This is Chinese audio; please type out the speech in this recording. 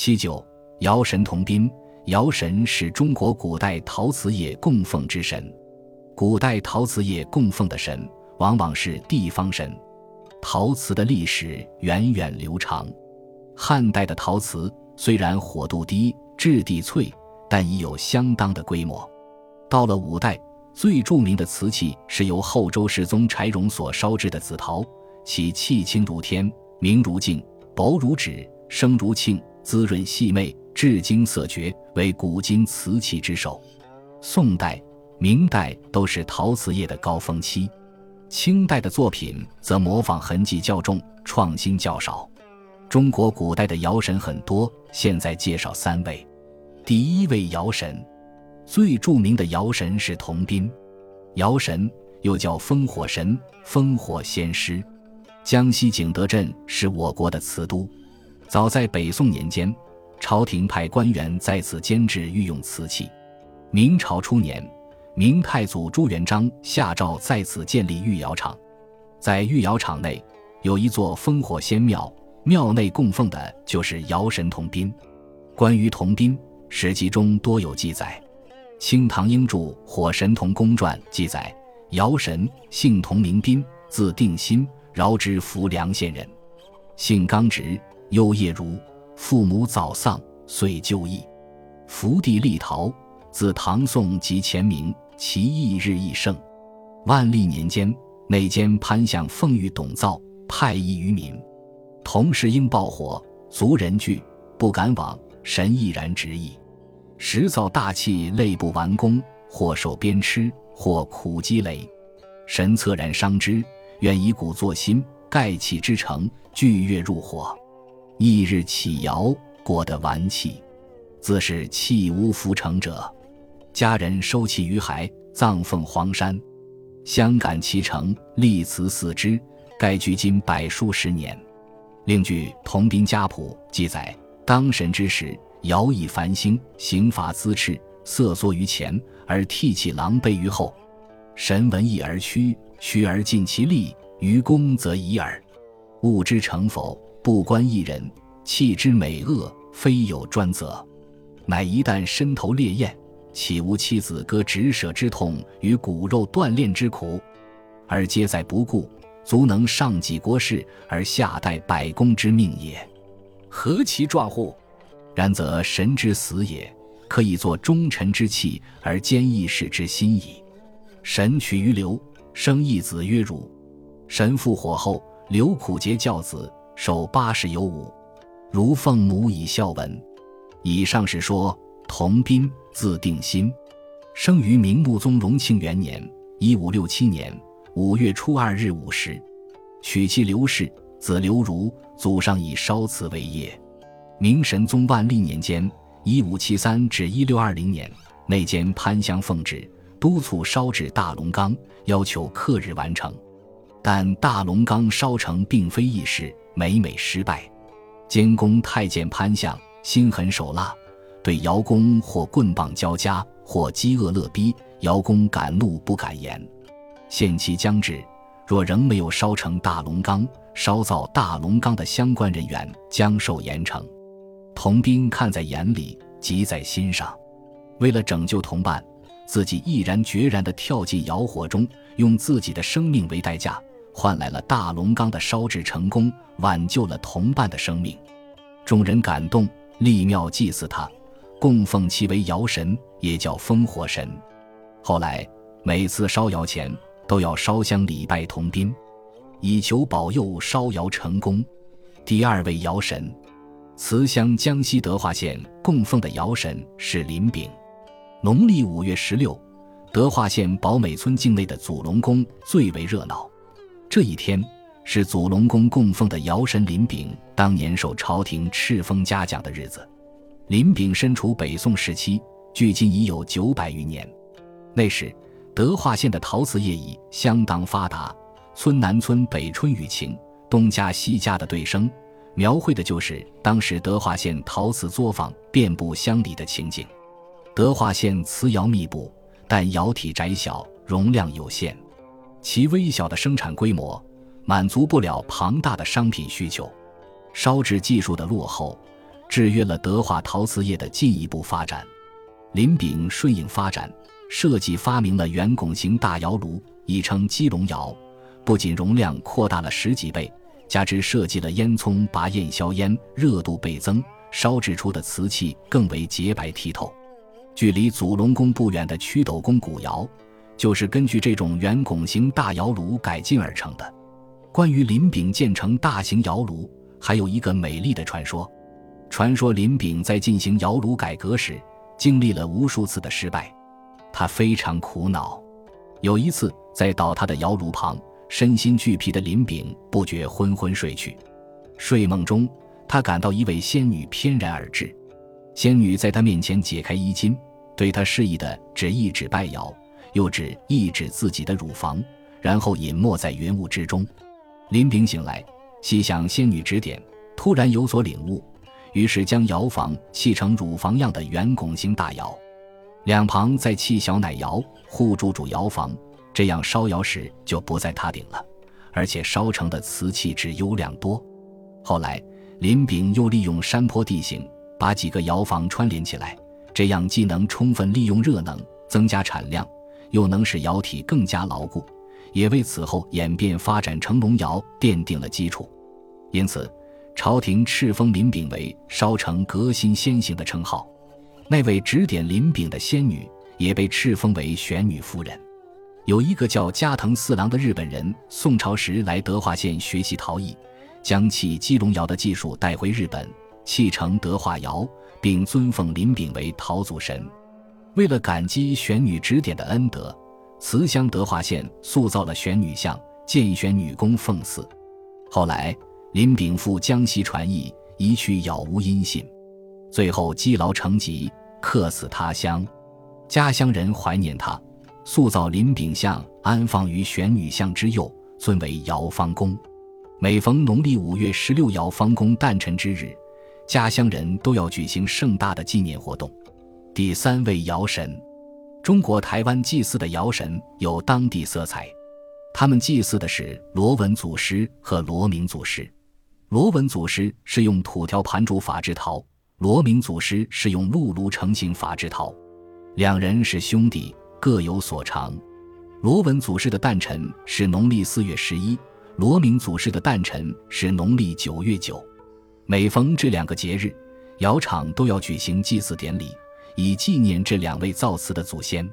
七九，尧神同宾。尧神是中国古代陶瓷业供奉之神。古代陶瓷业供奉的神往往是地方神。陶瓷的历史源远流长。汉代的陶瓷虽然火度低、质地脆，但已有相当的规模。到了五代，最著名的瓷器是由后周世宗柴荣所烧制的紫陶，其气清如天，明如镜，薄如纸，声如磬，滋润细媚，至精色绝，为古今瓷器之首。宋代、明代都是陶瓷业的高峰期，清代的作品则模仿痕迹较重，创新较少。中国古代的窑神很多，现在介绍三位。第一位窑神。最著名的窑神是铜斌，窑神又叫烽火神、烽火仙师。江西景德镇是我国的瓷都，早在北宋年间，朝廷派官员在此监制御用瓷器。明朝初年，明太祖朱元璋下诏在此建立御窑厂，在御窑厂内有一座烽火仙庙，庙内供奉的就是窑神铜斌。关于铜斌，史籍中多有记载。清唐英著《火神童公传》记载，尧神姓童，名斌，字定心，饶之浮梁县人，性刚直，优业如，父母早丧，遂就义。福地立陶，自唐宋及前明，其义日益盛。万历年间，内监潘相奉御董造，派役于民，同时因爆火，族人惧，不敢往，神毅然执意。时造大器累不完工，或受鞭笞，或苦积累。神恻然伤之，愿以古作新，盖器之成，聚月入火。翌日起窑，过得完气，自是器无复成者。家人收器于海，葬奉黄山。相感其成，立祠祀之，盖距今百数十年。另据《同宾家谱》记载，当神之时。尧以繁星，刑罚滋赤，瑟缩于前，而涕泣狼狈于后。神闻意而屈，屈而尽其力，于公则已耳。物之成否，不关一人；弃之美恶，非有专责。乃一旦身头烈焰，岂无妻子割指舍之痛与骨肉断炼之苦？而皆在不顾，足能上济国事而下代百公之命也。何其壮乎！然则神之死也，可以作忠臣之器而坚义士之心矣。神取于刘，生一子曰汝。神复火后，刘苦节教子，寿八十有五。如奉母以孝文。以上是说，童斌字定心，生于明穆宗隆庆元年（一五六七年）五月初二日午时，娶妻刘氏，子刘如。祖上以烧瓷为业。明神宗万历年间（一五七三至一六二零年），内监潘香奉旨，督促烧制大龙缸，要求刻日完成。但大龙缸烧成并非易事，每每失败。监工太监潘相心狠手辣，对窑工或棍棒交加，或饥饿勒逼。窑工敢怒不敢言。限期将至，若仍没有烧成大龙缸，烧造大龙缸的相关人员将受严惩。童兵看在眼里，急在心上。为了拯救同伴，自己毅然决然地跳进窑火中，用自己的生命为代价，换来了大龙缸的烧制成功，挽救了同伴的生命。众人感动，立庙祭祀他，供奉其为窑神，也叫烽火神。后来每次烧窑前，都要烧香礼拜铜兵，以求保佑烧窑成功。第二位窑神。慈乡江西德化县供奉的窑神是林炳。农历五月十六，德化县宝美村境内的祖龙宫最为热闹。这一天是祖龙宫供奉的尧神林炳当年受朝廷敕封嘉奖的日子。林炳身处北宋时期，距今已有九百余年。那时，德化县的陶瓷业已相当发达，村南村北春雨晴，东家西家的对声。描绘的就是当时德化县陶瓷作坊遍布乡里的情景。德化县瓷窑密布，但窑体窄小，容量有限，其微小的生产规模满足不了庞大的商品需求。烧制技术的落后，制约了德化陶瓷业的进一步发展。林炳顺应发展，设计发明了圆拱形大窑炉，亦称鸡笼窑，不仅容量扩大了十几倍，加之设计了烟囱拔焰消烟，热度倍增，烧制出的瓷器更为洁白剔透。距离祖龙宫不远的曲斗宫古窑，就是根据这种圆拱形大窑炉改进而成的。关于林炳建成大型窑炉，还有一个美丽的传说。传说林炳在进行窑炉改革时，经历了无数次的失败，他非常苦恼。有一次，在倒塌的窑炉旁，身心俱疲的林炳不觉昏昏睡去。睡梦中，他感到一位仙女翩然而至，仙女在他面前解开衣襟。对他示意的指一指拜窑，又指一指自己的乳房，然后隐没在云雾之中。林炳醒来，细想仙女指点，突然有所领悟，于是将窑房砌成乳房样的圆拱形大窑，两旁再砌小奶窑护住主窑房，这样烧窑时就不再塌顶了，而且烧成的瓷器质优良多。后来，林炳又利用山坡地形，把几个窑房串联起来。这样既能充分利用热能增加产量，又能使窑体更加牢固，也为此后演变发展成龙窑奠定了基础。因此，朝廷敕封林炳为烧成革新先行的称号。那位指点林炳的仙女也被敕封为玄女夫人。有一个叫加藤四郎的日本人，宋朝时来德化县学习陶艺，将砌鸡笼窑的技术带回日本，砌成德化窑。并尊奉林炳为陶祖神。为了感激玄女指点的恩德，慈乡德化县塑造了玄女像，建玄女宫奉祀。后来，林炳富江西传艺，一去杳无音信。最后积劳成疾，客死他乡。家乡人怀念他，塑造林炳像，安放于玄女像之右，尊为瑶方公。每逢农历五月十六瑶方公诞辰之日。家乡人都要举行盛大的纪念活动。第三位尧神，中国台湾祭祀的尧神有当地色彩，他们祭祀的是罗文祖师和罗明祖师。罗文祖师是用土条盘竹法制陶，罗明祖师是用露炉成型法制陶，两人是兄弟，各有所长。罗文祖师的诞辰是农历四月十一，罗明祖师的诞辰是农历九月九。每逢这两个节日，窑厂都要举行祭祀典礼，以纪念这两位造词的祖先。